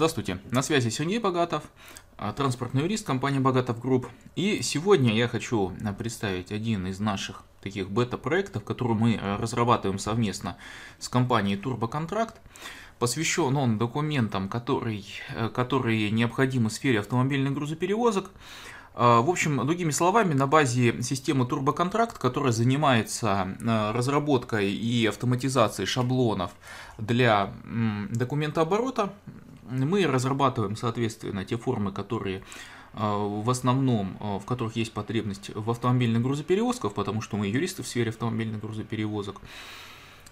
Здравствуйте, на связи Сергей Богатов, а, транспортный юрист компании Богатов Групп. И сегодня я хочу а, представить один из наших таких бета-проектов, который мы а, разрабатываем совместно с компанией Турбоконтракт. Посвящен он документам, которые, которые необходимы в сфере автомобильных грузоперевозок. В общем, другими словами, на базе системы Турбоконтракт, которая занимается разработкой и автоматизацией шаблонов для документооборота, мы разрабатываем, соответственно, те формы, которые а, в основном, а, в которых есть потребность в автомобильных грузоперевозках, потому что мы юристы в сфере автомобильных грузоперевозок.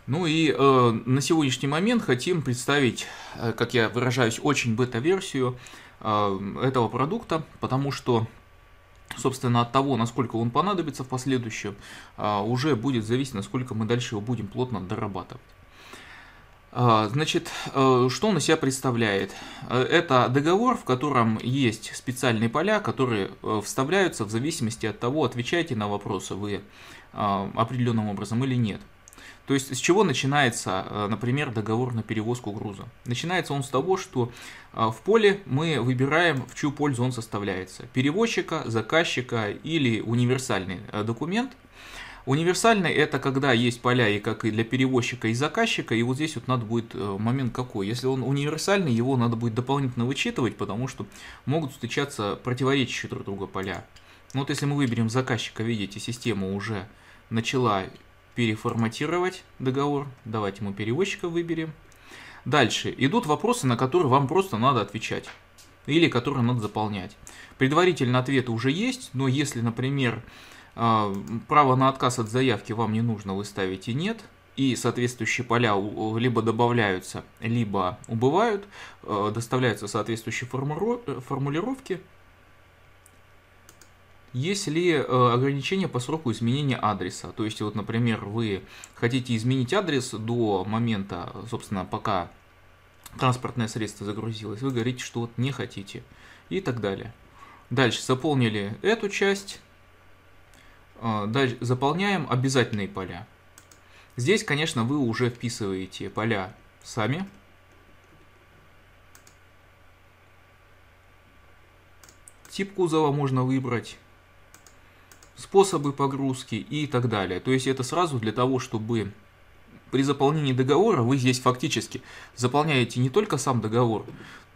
Ну и э, на сегодняшний момент хотим представить, э, как я выражаюсь, очень бета-версию э, этого продукта, потому что, собственно, от того, насколько он понадобится в последующем, э, уже будет зависеть, насколько мы дальше его будем плотно дорабатывать. А, значит, э, что он из себя представляет? Э, это договор, в котором есть специальные поля, которые э, вставляются в зависимости от того, отвечаете на вопросы вы определенным образом или нет. То есть с чего начинается, например, договор на перевозку груза? Начинается он с того, что в поле мы выбираем, в чью пользу он составляется. Перевозчика, заказчика или универсальный документ – Универсальный это когда есть поля и как и для перевозчика и заказчика, и вот здесь вот надо будет э, момент какой. Если он универсальный, его надо будет дополнительно вычитывать, потому что могут встречаться противоречащие друг друга поля. Ну вот если мы выберем заказчика, видите, система уже начала переформатировать договор. Давайте мы перевозчика выберем. Дальше идут вопросы, на которые вам просто надо отвечать или которые надо заполнять. Предварительно ответы уже есть, но если, например, право на отказ от заявки вам не нужно, вы ставите «нет», и соответствующие поля либо добавляются, либо убывают, а, доставляются соответствующие формулировки. Есть ли а, ограничения по сроку изменения адреса? То есть, вот, например, вы хотите изменить адрес до момента, собственно, пока транспортное средство загрузилось, вы говорите, что вот не хотите и так далее. Дальше заполнили эту часть, а, заполняем обязательные поля. Здесь, конечно, вы уже вписываете поля сами. Тип кузова можно выбрать, способы погрузки и так далее. То есть это сразу для того, чтобы при заполнении договора вы здесь фактически заполняете не только сам договор,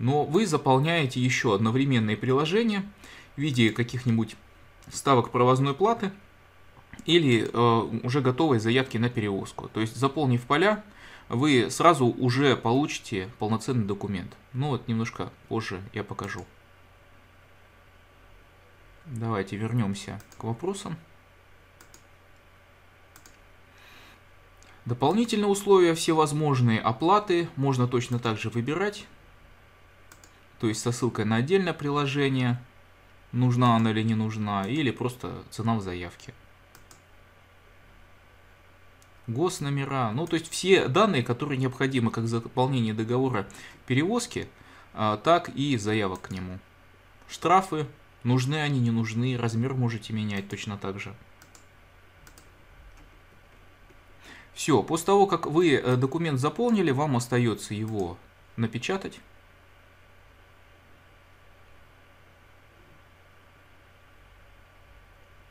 но вы заполняете еще одновременные приложения в виде каких-нибудь ставок провозной платы – или э, уже готовой заявки на перевозку. То есть заполнив поля, вы сразу уже получите полноценный документ. Ну вот немножко позже я покажу. Давайте вернемся к вопросам. Дополнительные условия всевозможные оплаты можно точно так же выбирать. То есть со ссылкой на отдельное приложение, нужна она или не нужна, или просто цена в заявке госномера, ну то есть все данные, которые необходимы как заполнение договора перевозки, а, так и заявок к нему. Штрафы, нужны они, не нужны, размер можете менять точно так же. Все, после того, как вы э, документ заполнили, вам остается его напечатать.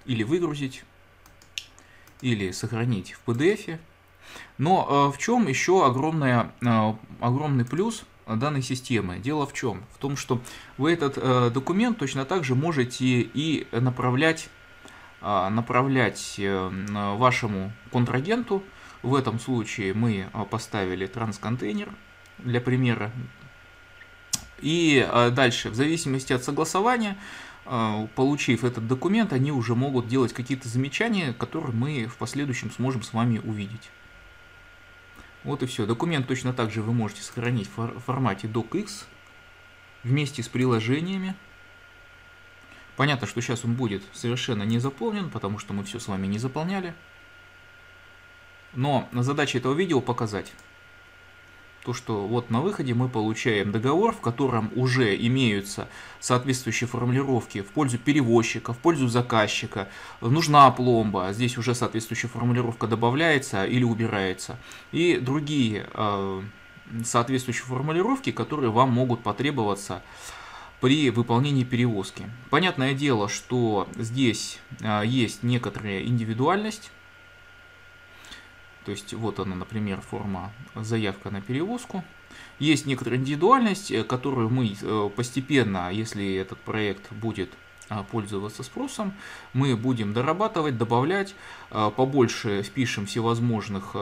Или выгрузить или сохранить в PDF. Но э, в чем еще огромная, э, огромный плюс данной системы? Дело в чем? В том, что вы этот э, документ точно так же можете и направлять, направлять вашему контрагенту. В этом случае мы поставили трансконтейнер для примера. И дальше, в зависимости от согласования, получив этот документ, они уже могут делать какие-то замечания, которые мы в последующем сможем с вами увидеть. Вот и все. Документ точно так же вы можете сохранить в формате docx вместе с приложениями. Понятно, что сейчас он будет совершенно не заполнен, потому что мы все с вами не заполняли. Но задача этого видео показать, то, что вот на выходе мы получаем договор, в котором уже имеются соответствующие формулировки в пользу перевозчика, в пользу заказчика, нужна пломба, здесь уже соответствующая формулировка добавляется или убирается, и другие э, соответствующие формулировки, которые вам могут потребоваться при выполнении перевозки. Понятное дело, что здесь а, есть некоторая индивидуальность. То есть вот она, например, форма заявка на перевозку. Есть некоторая индивидуальность, э, которую мы э, постепенно, если этот проект будет пользоваться спросом, мы будем дорабатывать, добавлять, побольше впишем всевозможных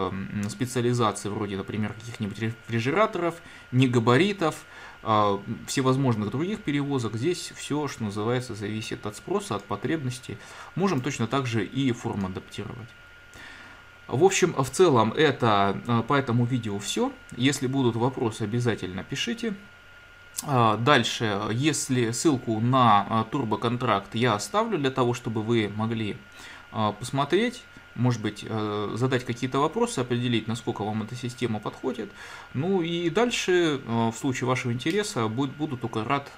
специализаций, вроде, например, каких-нибудь рефрижераторов, негабаритов, всевозможных других перевозок. Здесь все, что называется, зависит от спроса, от потребностей. Можем точно так же и форму адаптировать. В общем, в целом это по этому видео все. Если будут вопросы, обязательно пишите. А, дальше, если ссылку на а, турбоконтракт я оставлю для того, чтобы вы могли посмотреть, может быть, задать какие-то вопросы, определить, насколько вам эта система подходит. Ну и дальше, в случае вашего интереса, буду только рад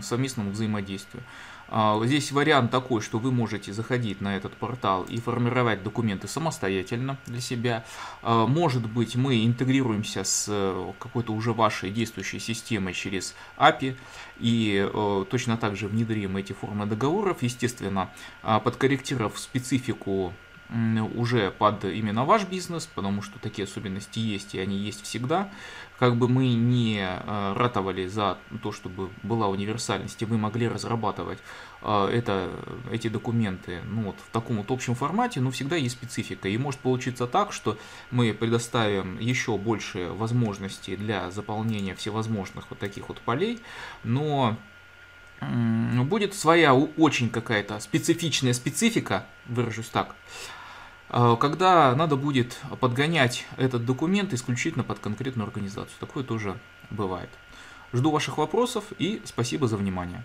совместному взаимодействию. А, здесь вариант такой, что вы можете заходить на этот портал и формировать документы самостоятельно для себя. А, может быть, мы интегрируемся с э, какой-то уже вашей действующей системой через API и э, точно так же внедрим эти формы договоров, естественно, а, подкорректировав специфику уже под именно ваш бизнес, потому что такие особенности есть, и они есть всегда. Как бы мы не э, ратовали за то, чтобы была универсальность, и вы могли разрабатывать э, это, эти документы ну, вот, в таком вот общем формате, но всегда есть специфика. И может получиться так, что мы предоставим еще больше возможностей для заполнения всевозможных вот таких вот полей, но будет своя очень какая-то специфичная специфика, выражусь так, когда надо будет подгонять этот документ исключительно под конкретную организацию. Такое тоже бывает. Жду ваших вопросов и спасибо за внимание.